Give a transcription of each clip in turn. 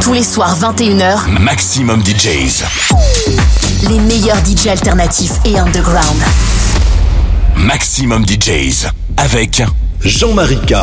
Tous les soirs 21h, Maximum DJs. les meilleurs DJ alternatifs et underground. Maximum DJs. Avec Jean-Marie K.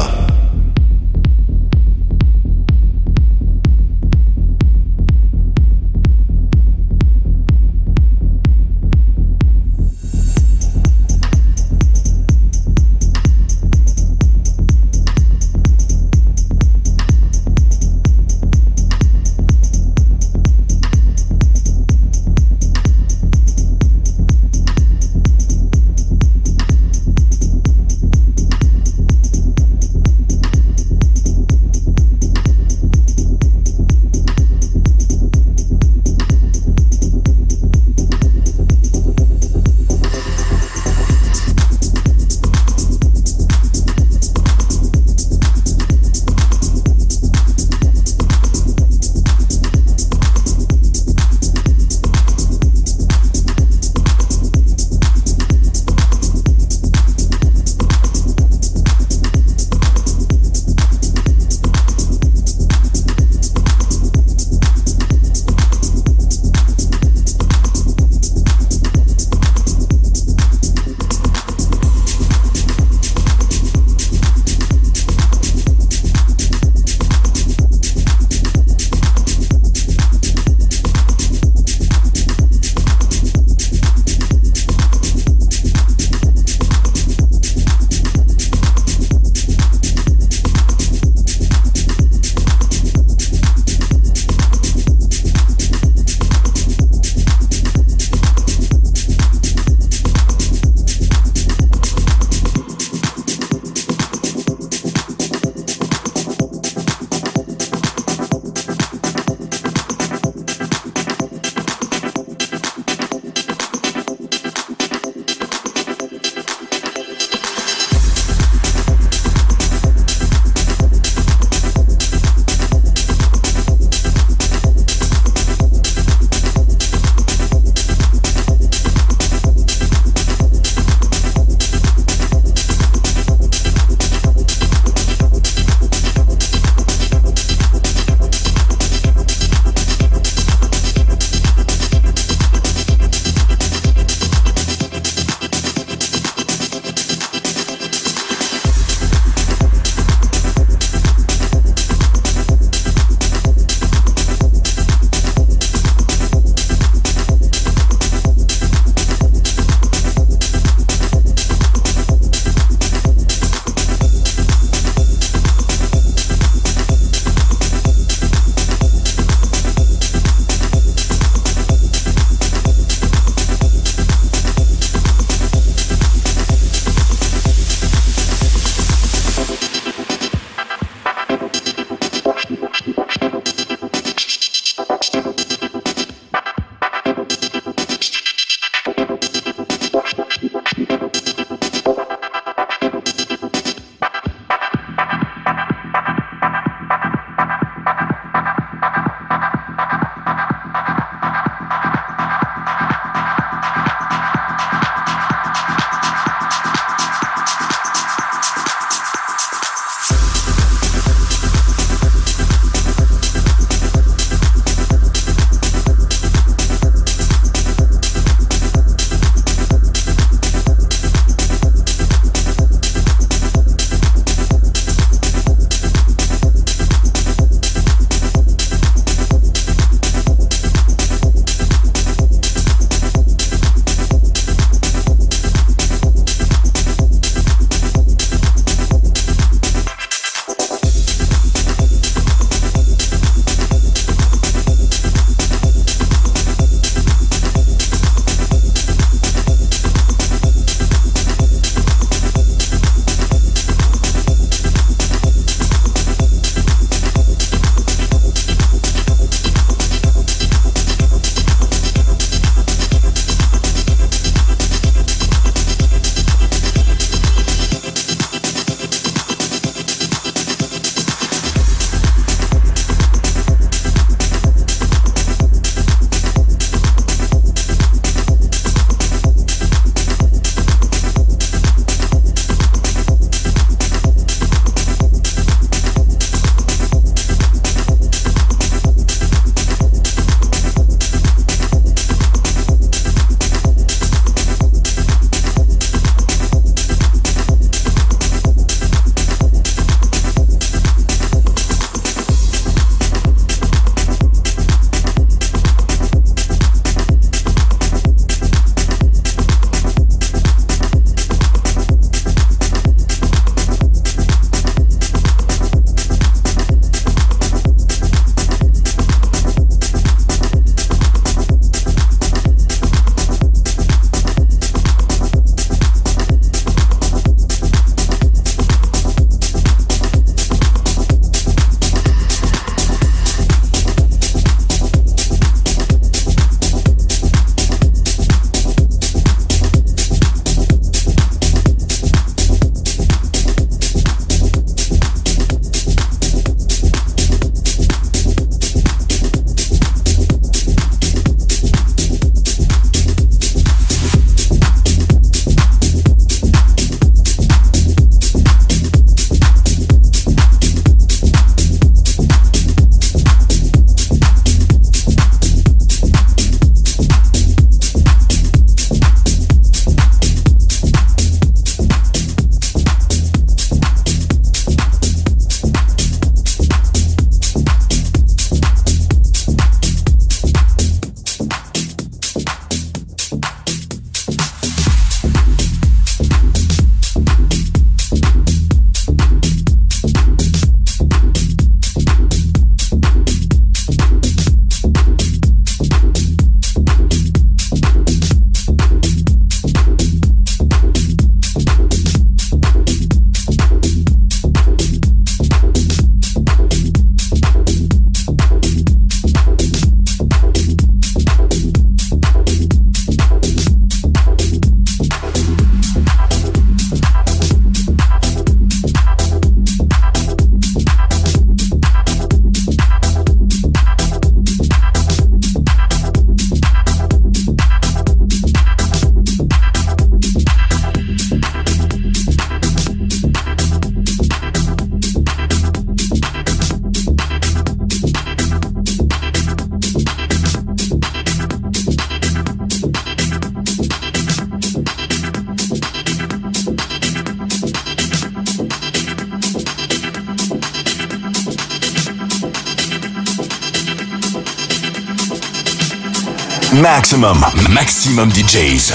Maximum, maximum DJs.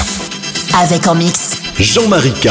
Avec en mix. Jean-Marie K.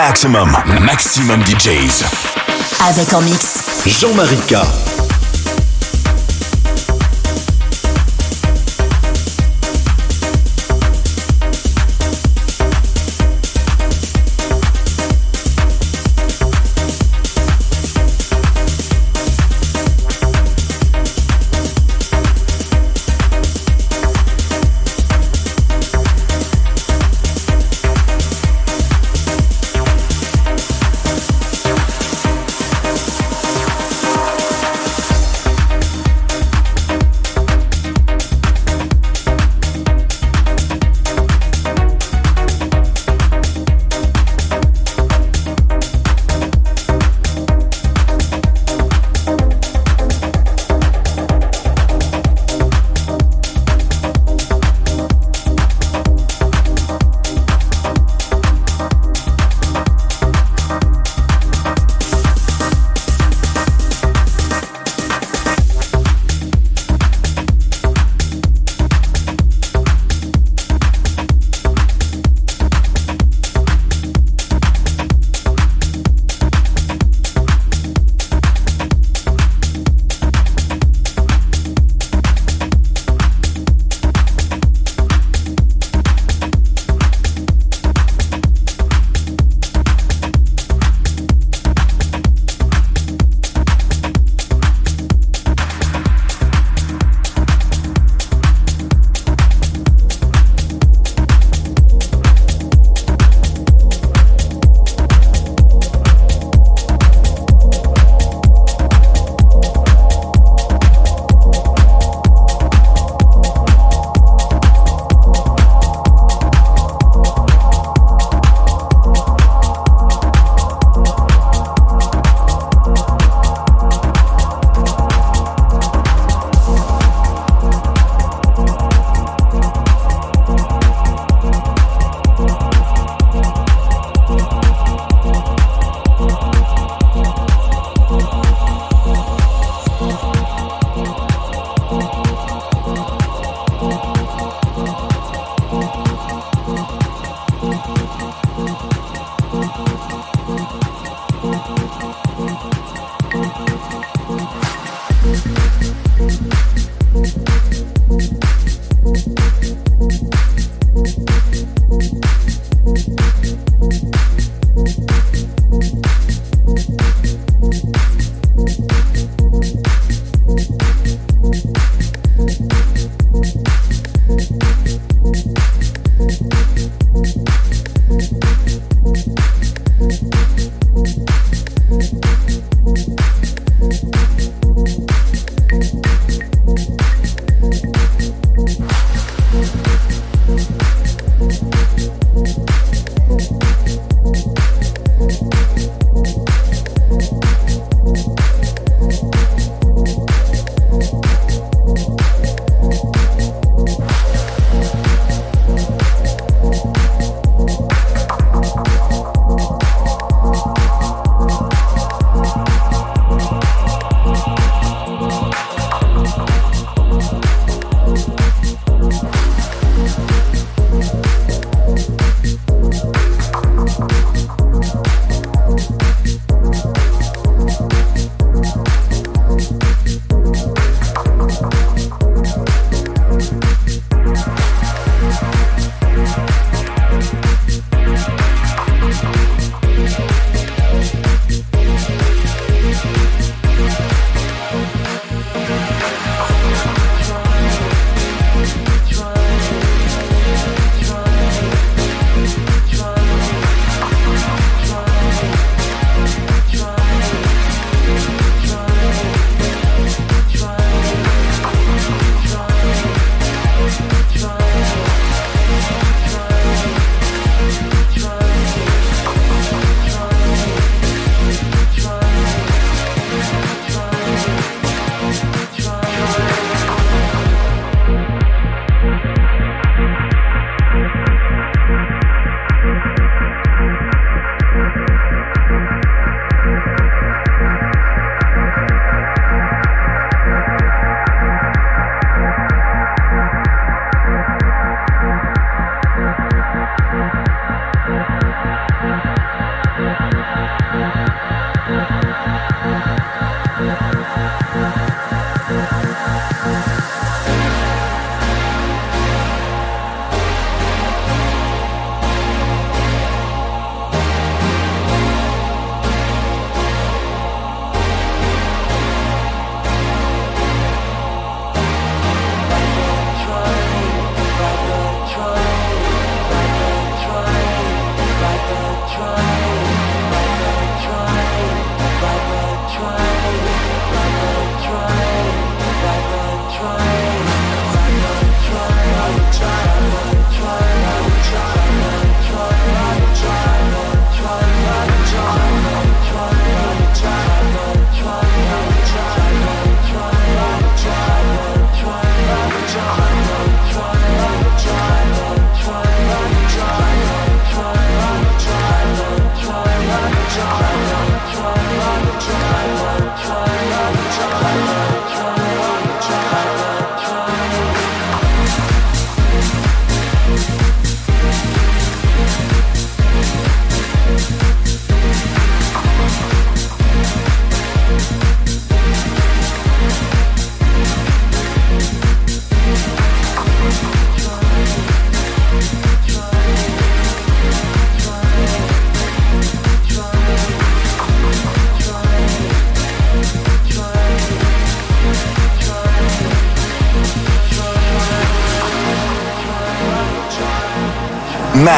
Maximum, maximum DJs. Avec en mix. Jean-Marie K.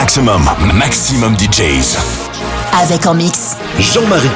Maximum, maximum DJs. Avec en mix. Jean-Marie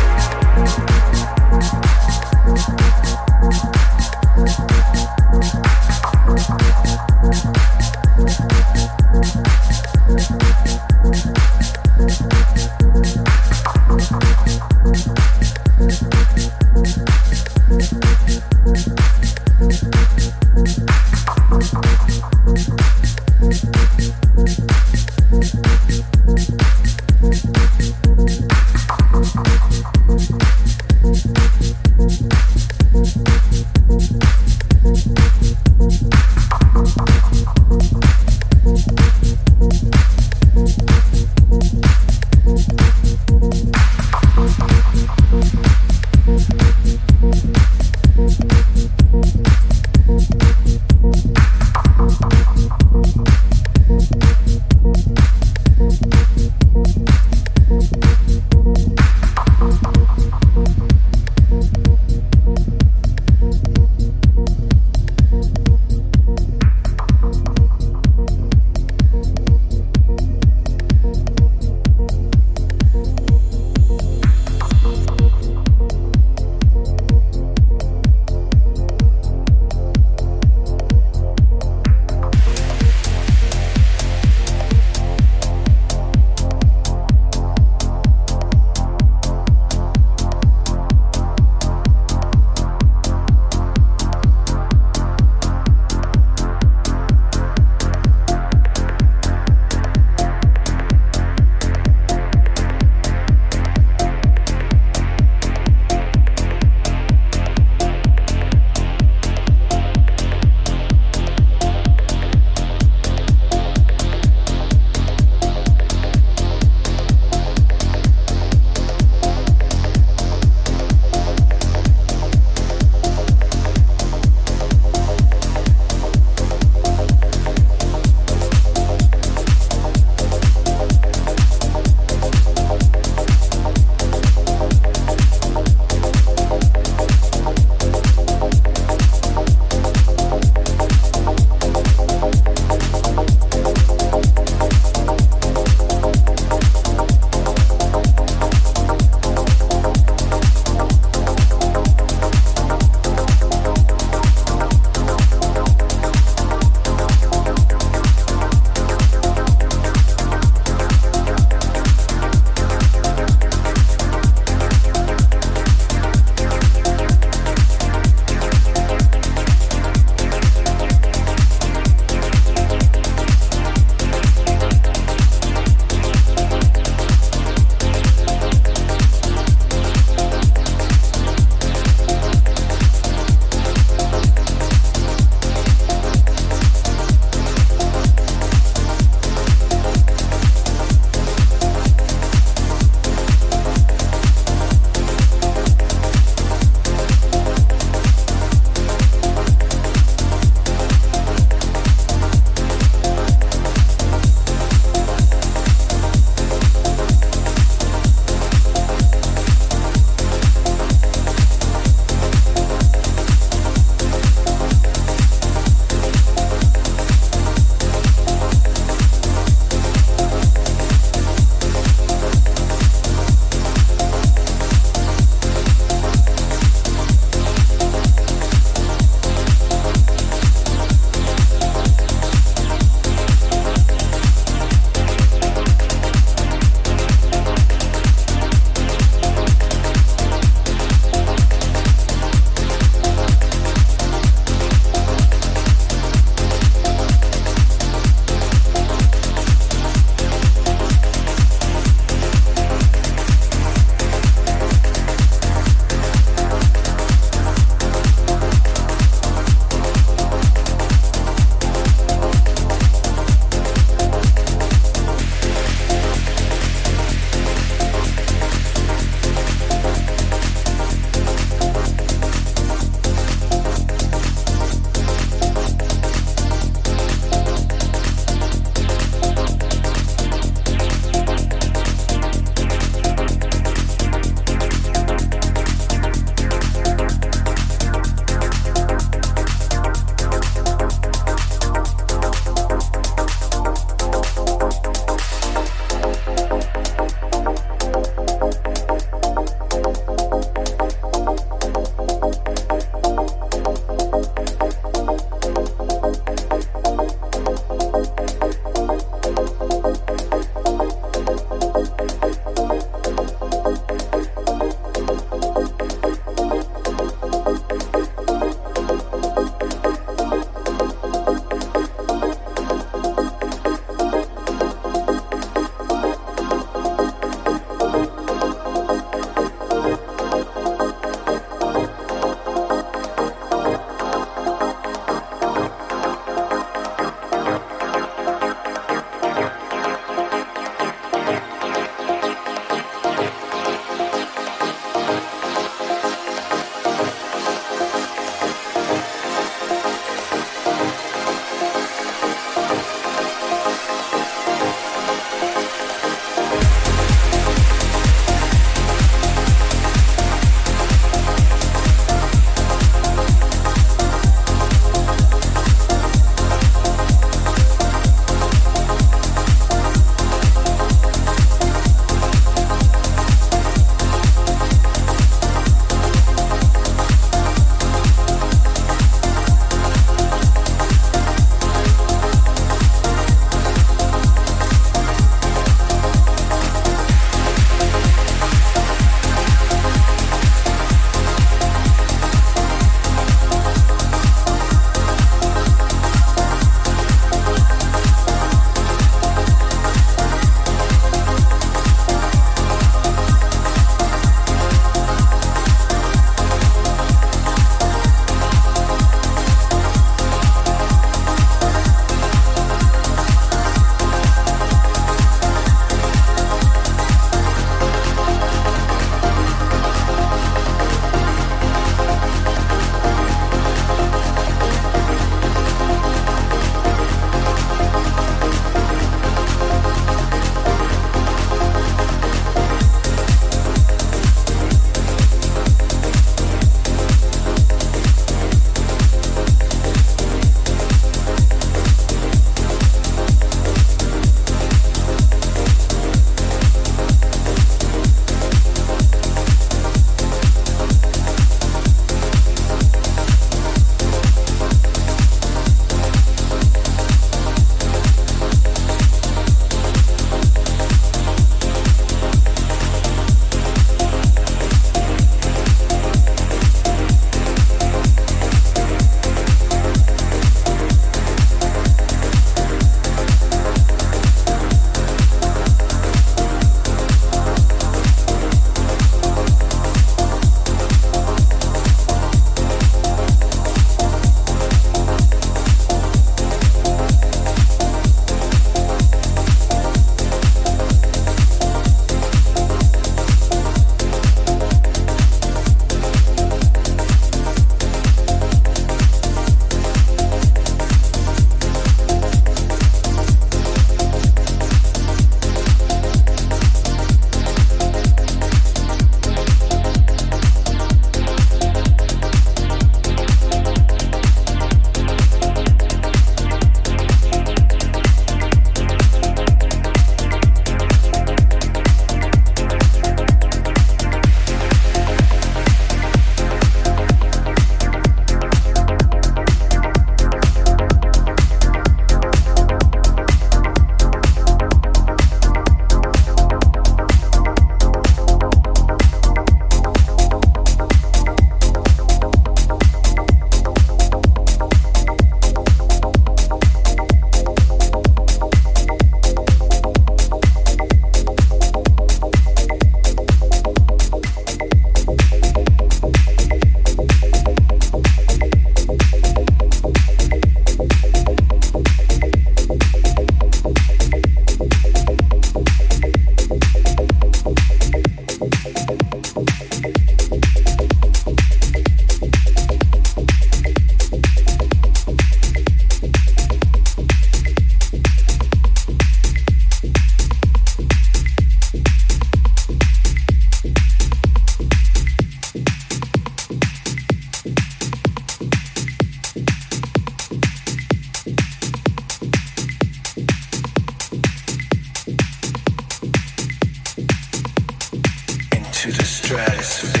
K.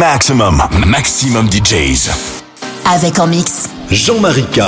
Maximum, maximum DJs. Avec en mix. Jean-Marie K.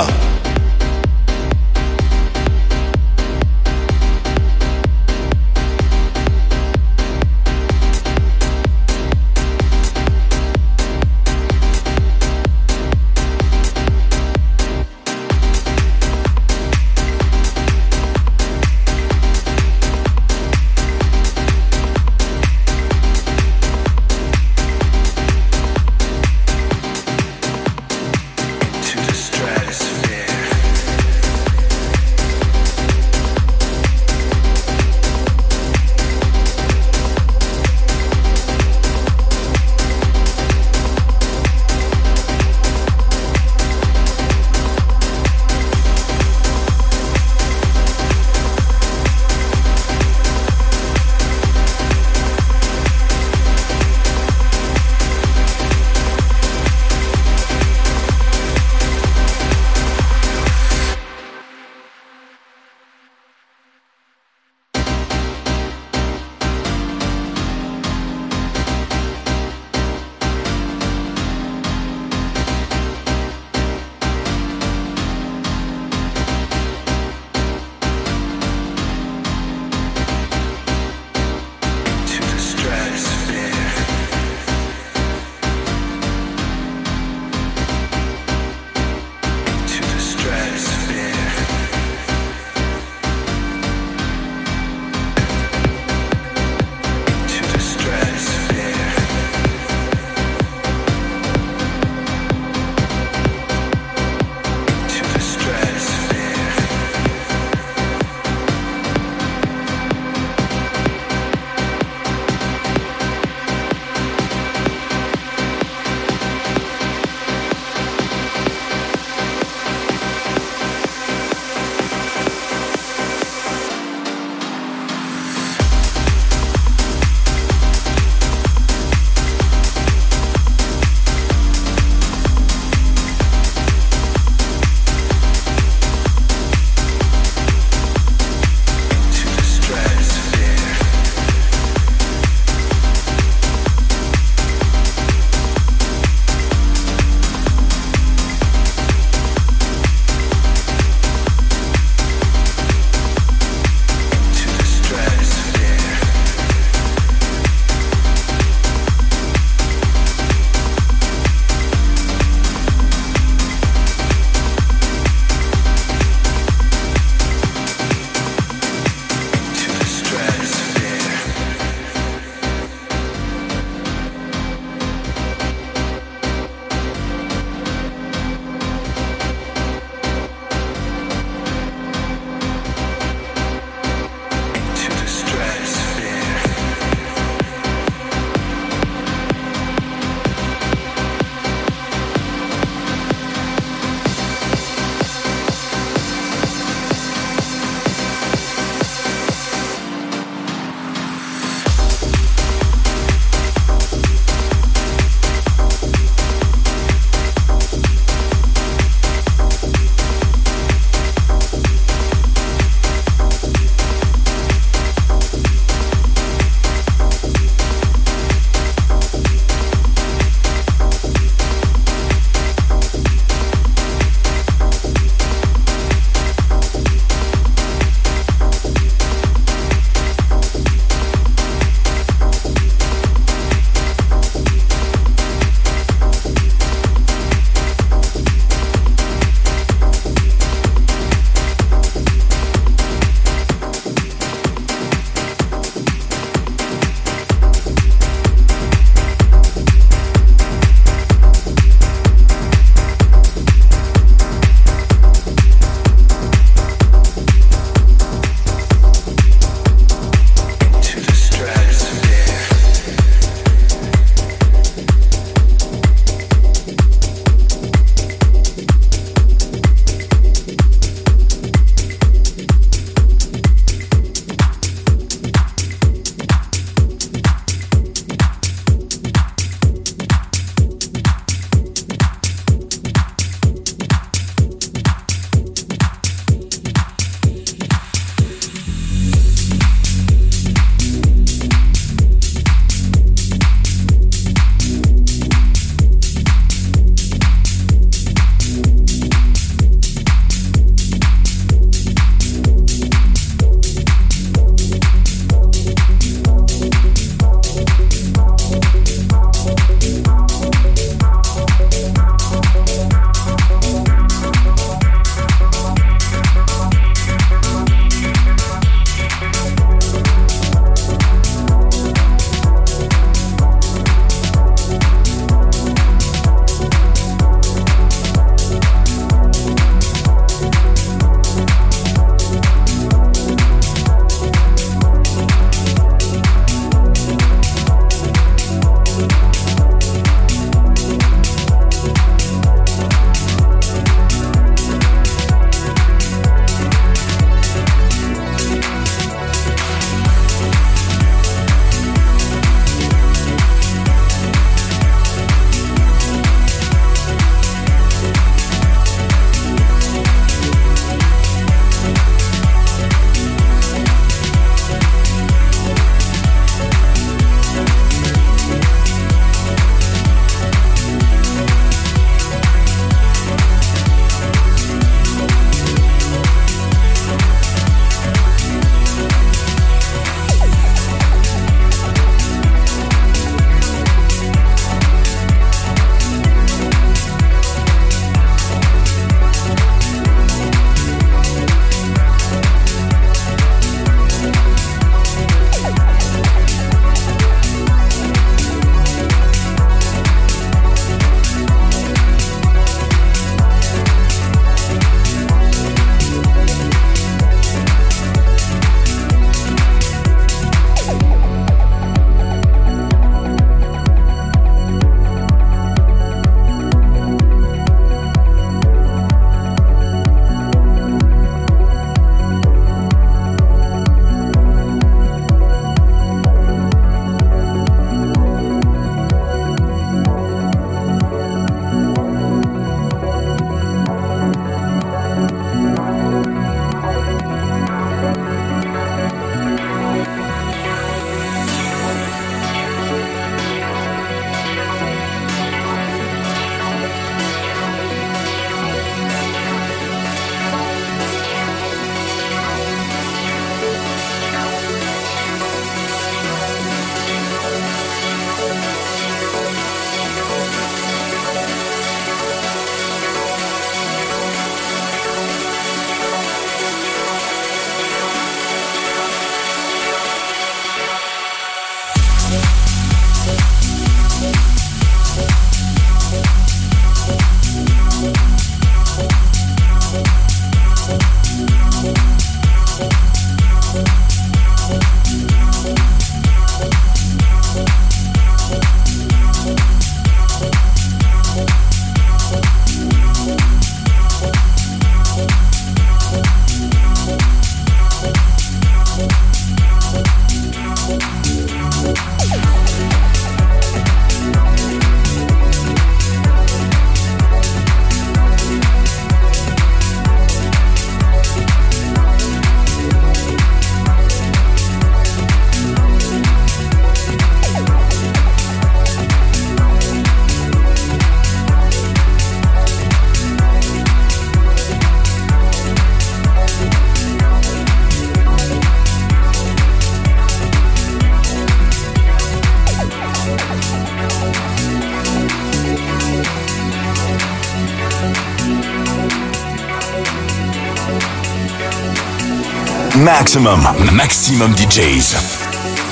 Maximum, maximum DJs.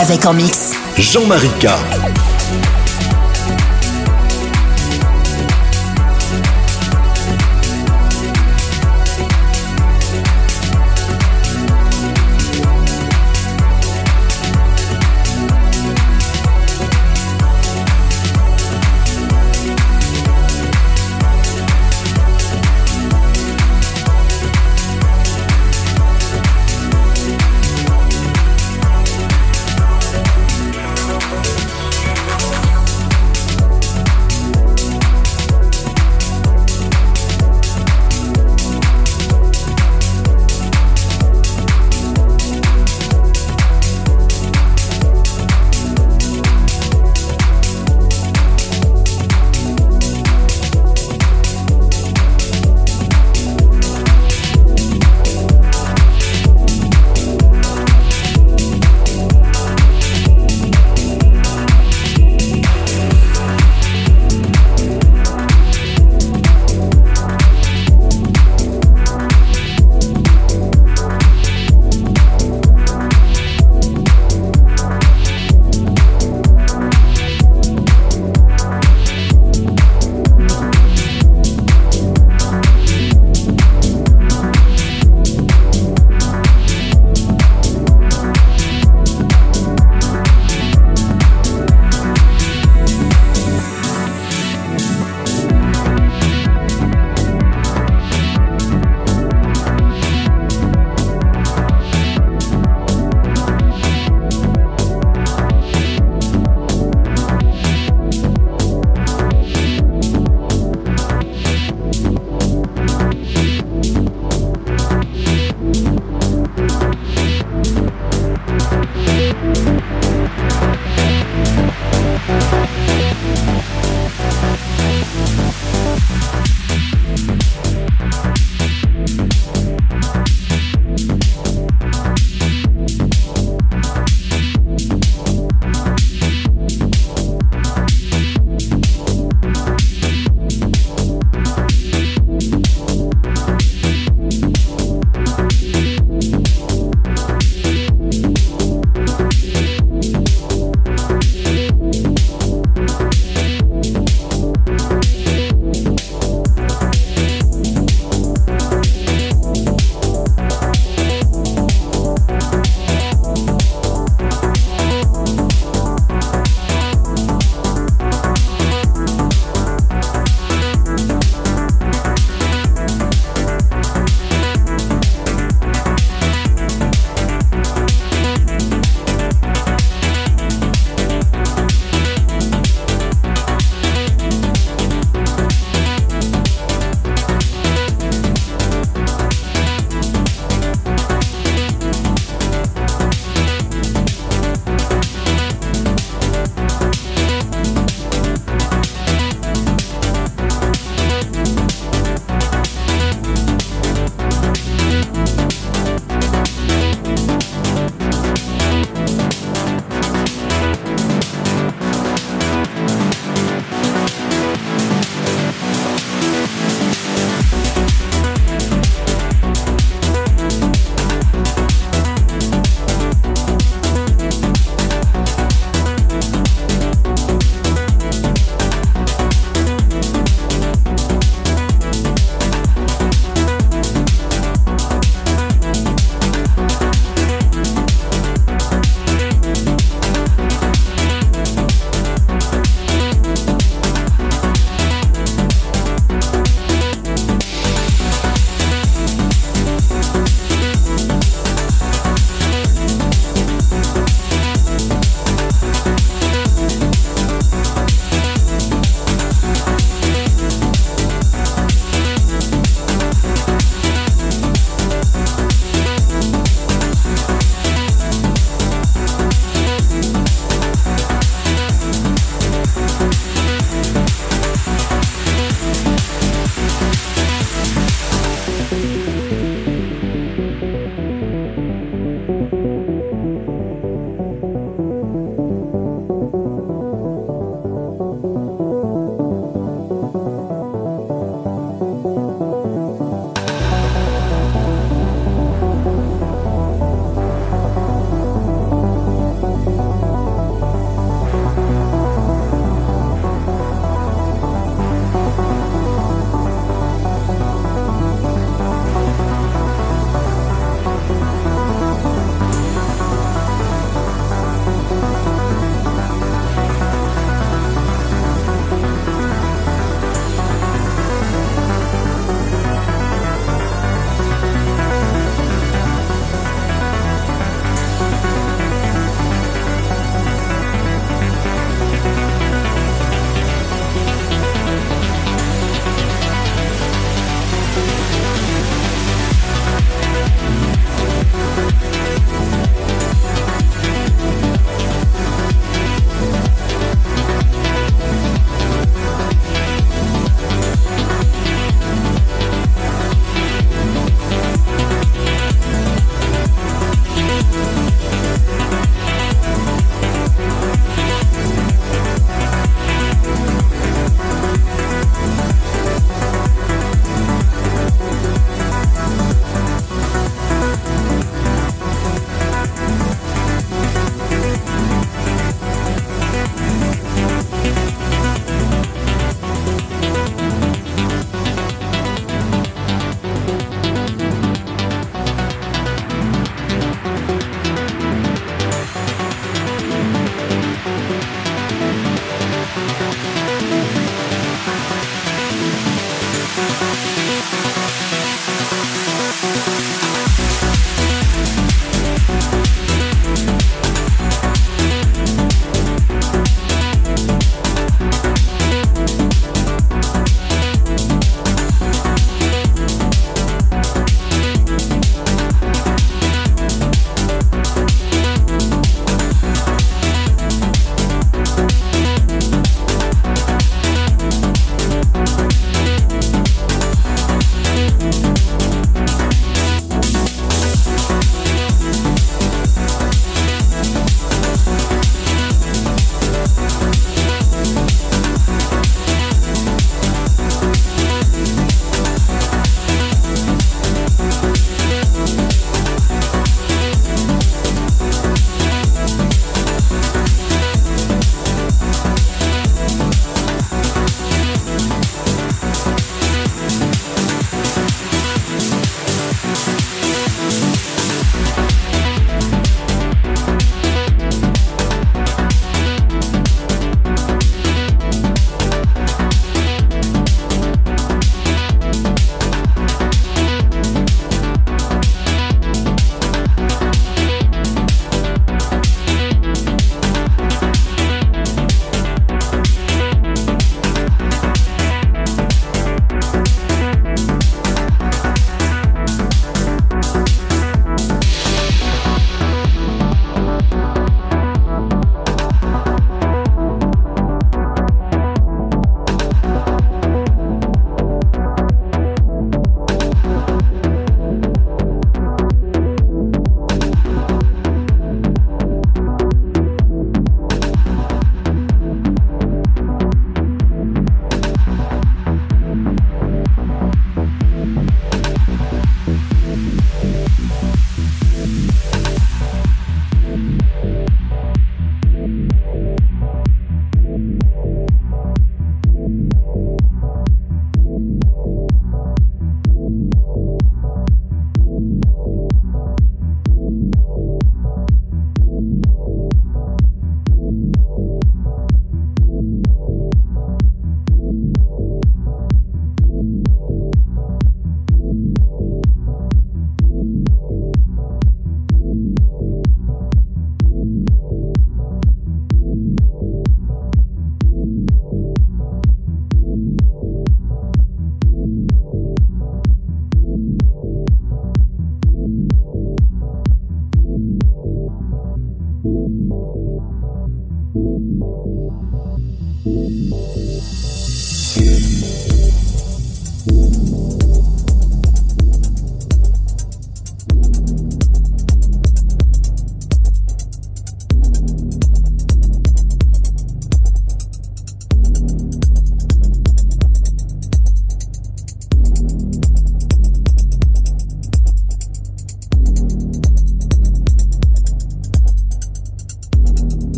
Avec en mix. Jean-Marie K.